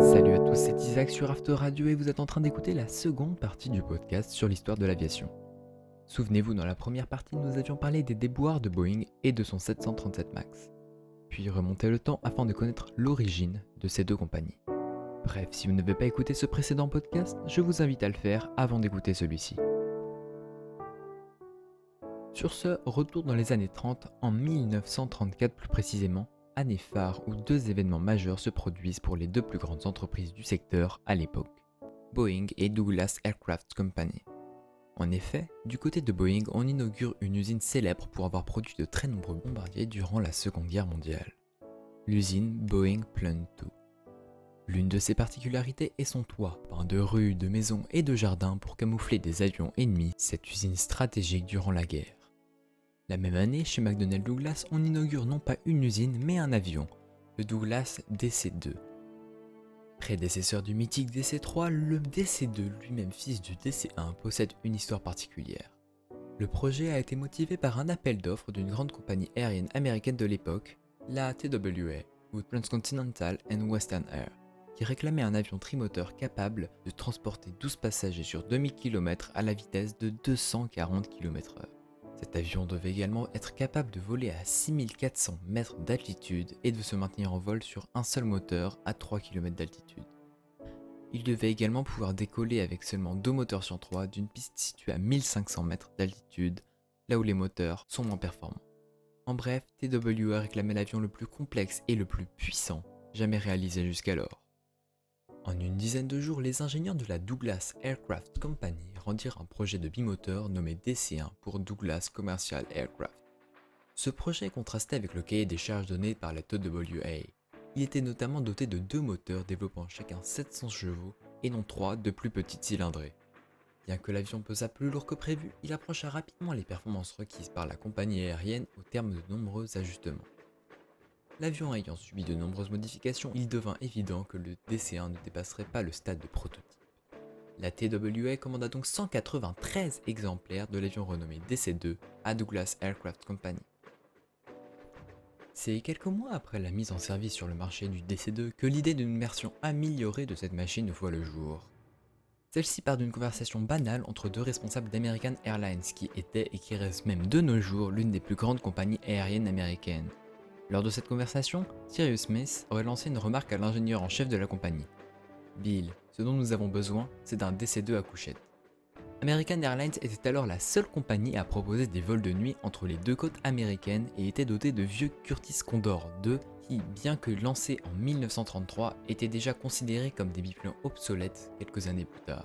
Salut à tous, c'est Isaac sur After Radio et vous êtes en train d'écouter la seconde partie du podcast sur l'histoire de l'aviation. Souvenez-vous, dans la première partie, nous avions parlé des déboires de Boeing et de son 737 MAX. Puis remonter le temps afin de connaître l'origine de ces deux compagnies. Bref, si vous n'avez pas écouté ce précédent podcast, je vous invite à le faire avant d'écouter celui-ci. Sur ce, retour dans les années 30, en 1934 plus précisément, année phare où deux événements majeurs se produisent pour les deux plus grandes entreprises du secteur à l'époque, Boeing et Douglas Aircraft Company. En effet, du côté de Boeing, on inaugure une usine célèbre pour avoir produit de très nombreux bombardiers durant la Seconde Guerre mondiale. L'usine Boeing Plant 2. L'une de ses particularités est son toit, peint de rues, de maisons et de jardins pour camoufler des avions ennemis, cette usine stratégique durant la guerre. La même année, chez McDonnell Douglas, on inaugure non pas une usine, mais un avion, le Douglas DC-2. Prédécesseur du mythique DC-3, le DC-2, lui-même fils du DC-1, possède une histoire particulière. Le projet a été motivé par un appel d'offres d'une grande compagnie aérienne américaine de l'époque, la TWA, ou Transcontinental and Western Air, qui réclamait un avion trimoteur capable de transporter 12 passagers sur 2000 km à la vitesse de 240 km/h. Cet avion devait également être capable de voler à 6400 mètres d'altitude et de se maintenir en vol sur un seul moteur à 3 km d'altitude. Il devait également pouvoir décoller avec seulement deux moteurs sur trois d'une piste située à 1500 mètres d'altitude, là où les moteurs sont moins performants. En bref, TWA réclamait l'avion le plus complexe et le plus puissant jamais réalisé jusqu'alors. En une dizaine de jours, les ingénieurs de la Douglas Aircraft Company rendirent un projet de bimoteur nommé DC-1 pour Douglas Commercial Aircraft. Ce projet contrastait avec le cahier des charges donné par la TWA. Il était notamment doté de deux moteurs développant chacun 700 chevaux et non trois de plus petites cylindrées. Bien que l'avion pesa plus lourd que prévu, il approcha rapidement les performances requises par la compagnie aérienne au terme de nombreux ajustements. L'avion ayant subi de nombreuses modifications, il devint évident que le DC-1 ne dépasserait pas le stade de prototype. La TWA commanda donc 193 exemplaires de l'avion renommé DC-2 à Douglas Aircraft Company. C'est quelques mois après la mise en service sur le marché du DC-2 que l'idée d'une version améliorée de cette machine voit le jour. Celle-ci part d'une conversation banale entre deux responsables d'American Airlines qui étaient et qui restent même de nos jours l'une des plus grandes compagnies aériennes américaines. Lors de cette conversation, Cyrus Smith aurait lancé une remarque à l'ingénieur en chef de la compagnie. Bill, ce dont nous avons besoin, c'est d'un DC-2 à couchette. American Airlines était alors la seule compagnie à proposer des vols de nuit entre les deux côtes américaines et était dotée de vieux Curtis Condor 2 qui, bien que lancés en 1933, étaient déjà considérés comme des biplans obsolètes quelques années plus tard.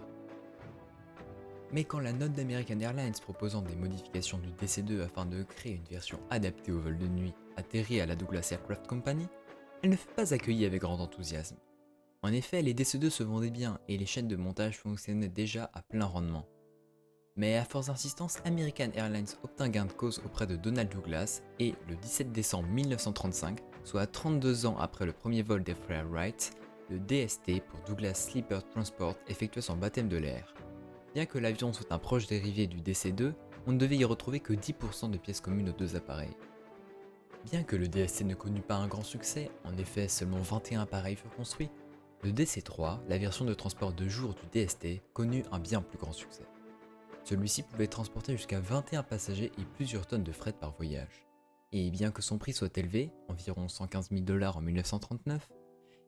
Mais quand la note d'American Airlines proposant des modifications du DC-2 afin de créer une version adaptée au vol de nuit atterrit à la Douglas Aircraft Company, elle ne fut pas accueillie avec grand enthousiasme. En effet, les DC-2 se vendaient bien et les chaînes de montage fonctionnaient déjà à plein rendement. Mais à force d'insistance, American Airlines obtint gain de cause auprès de Donald Douglas et le 17 décembre 1935, soit 32 ans après le premier vol des frères Wright, le DST pour Douglas Sleeper Transport effectua son baptême de l'air. Bien que l'avion soit un proche dérivé du DC-2, on ne devait y retrouver que 10% de pièces communes aux deux appareils. Bien que le DST ne connut pas un grand succès, en effet seulement 21 appareils furent construits, le DC-3, la version de transport de jour du DST, connut un bien plus grand succès. Celui-ci pouvait transporter jusqu'à 21 passagers et plusieurs tonnes de fret par voyage. Et bien que son prix soit élevé, environ 115 000 dollars en 1939,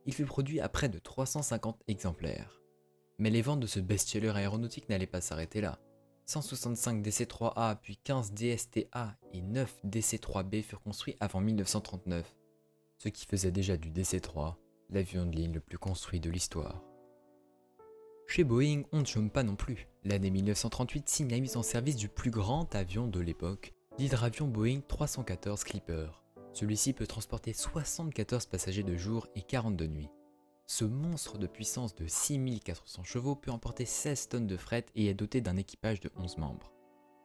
il fut produit à près de 350 exemplaires. Mais les ventes de ce best-seller aéronautique n'allaient pas s'arrêter là. 165 DC-3A puis 15 DSTA et 9 DC-3B furent construits avant 1939, ce qui faisait déjà du DC-3 l'avion de ligne le plus construit de l'histoire. Chez Boeing, on ne chôme pas non plus. L'année 1938 signe la mise en service du plus grand avion de l'époque, l'hydravion Boeing 314 Clipper. Celui-ci peut transporter 74 passagers de jour et 40 de nuit. Ce monstre de puissance de 6400 chevaux peut emporter 16 tonnes de fret et est doté d'un équipage de 11 membres.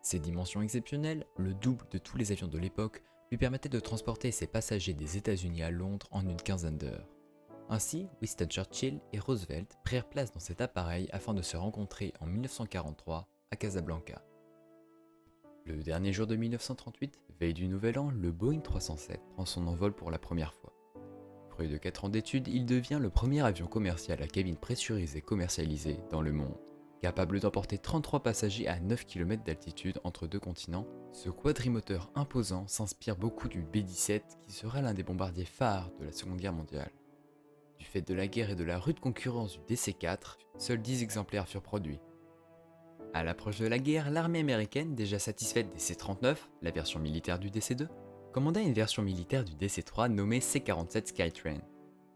Ses dimensions exceptionnelles, le double de tous les avions de l'époque, lui permettaient de transporter ses passagers des États-Unis à Londres en une quinzaine d'heures. Ainsi, Winston Churchill et Roosevelt prirent place dans cet appareil afin de se rencontrer en 1943 à Casablanca. Le dernier jour de 1938, veille du Nouvel An, le Boeing 307 prend son envol pour la première fois De 4 ans d'études, il devient le premier avion commercial à cabine pressurisée commercialisé dans le monde. Capable d'emporter 33 passagers à 9 km d'altitude entre deux continents, ce quadrimoteur imposant s'inspire beaucoup du B-17 qui sera l'un des bombardiers phares de la Seconde Guerre mondiale. Du fait de la guerre et de la rude concurrence du DC-4, seuls 10 exemplaires furent produits. À l'approche de la guerre, l'armée américaine, déjà satisfaite des C-39, la version militaire du DC-2, commanda une version militaire du DC-3 nommée C-47 Skytrain.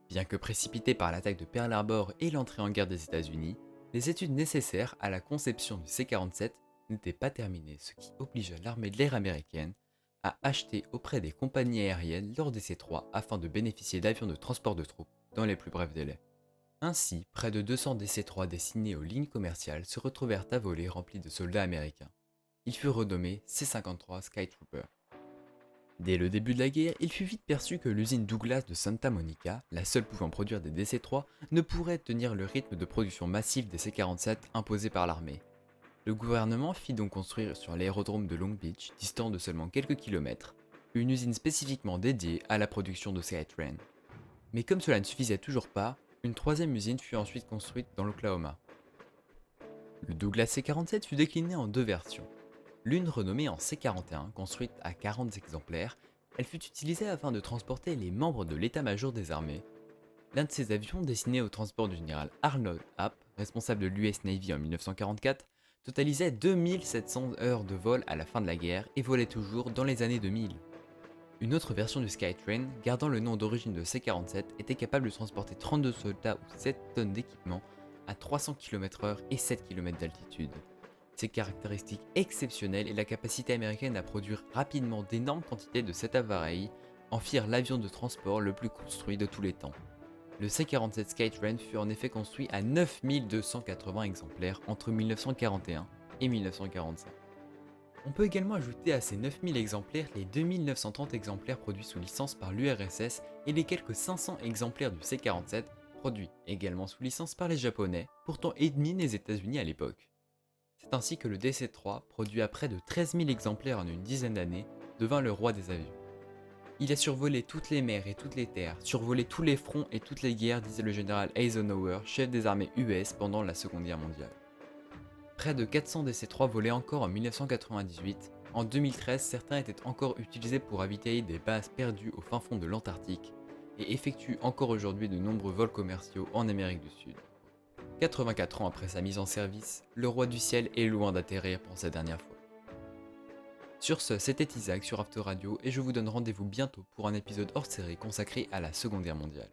Bien que précipité par l'attaque de Pearl Harbor et l'entrée en guerre des États-Unis, les études nécessaires à la conception du C-47 n'étaient pas terminées, ce qui obligea l'armée de l'air américaine à acheter auprès des compagnies aériennes lors des C-3 afin de bénéficier d'avions de transport de troupes dans les plus brefs délais. Ainsi, près de 200 DC-3 destinés aux lignes commerciales se retrouvèrent à voler remplis de soldats américains. Ils furent renommés C-53 Skytrooper. Dès le début de la guerre, il fut vite perçu que l'usine Douglas de Santa Monica, la seule pouvant produire des DC-3, ne pourrait tenir le rythme de production massif des C-47 imposé par l'armée. Le gouvernement fit donc construire sur l'aérodrome de Long Beach, distant de seulement quelques kilomètres, une usine spécifiquement dédiée à la production de Skytrain. Mais comme cela ne suffisait toujours pas, une troisième usine fut ensuite construite dans l'Oklahoma. Le Douglas C-47 fut décliné en deux versions, L'une renommée en C-41, construite à 40 exemplaires, elle fut utilisée afin de transporter les membres de l'état-major des armées. L'un de ces avions, destiné au transport du général Arnold App, responsable de l'US Navy en 1944, totalisait 2700 heures de vol à la fin de la guerre et volait toujours dans les années 2000. Une autre version du Skytrain, gardant le nom d'origine de C-47, était capable de transporter 32 soldats ou 7 tonnes d'équipement à 300 km/h et 7 km d'altitude. Ses caractéristiques exceptionnelles et la capacité américaine à produire rapidement d'énormes quantités de cet appareil en firent l'avion de transport le plus construit de tous les temps. Le C-47 Skytrain fut en effet construit à 9280 exemplaires entre 1941 et 1945. On peut également ajouter à ces 9000 exemplaires les 2930 exemplaires produits sous licence par l'URSS et les quelques 500 exemplaires du C-47 produits également sous licence par les Japonais, pourtant ennemis des États-Unis à l'époque. C'est ainsi que le DC-3, produit à près de 13 000 exemplaires en une dizaine d'années, devint le roi des avions. Il a survolé toutes les mers et toutes les terres, survolé tous les fronts et toutes les guerres, disait le général Eisenhower, chef des armées US pendant la Seconde Guerre mondiale. Près de 400 DC-3 volaient encore en 1998. En 2013, certains étaient encore utilisés pour habiter des bases perdues au fin fond de l'Antarctique et effectuent encore aujourd'hui de nombreux vols commerciaux en Amérique du Sud. 84 ans après sa mise en service, le roi du ciel est loin d'atterrir pour sa dernière fois. Sur ce, c'était Isaac sur After Radio et je vous donne rendez-vous bientôt pour un épisode hors série consacré à la Seconde Guerre mondiale.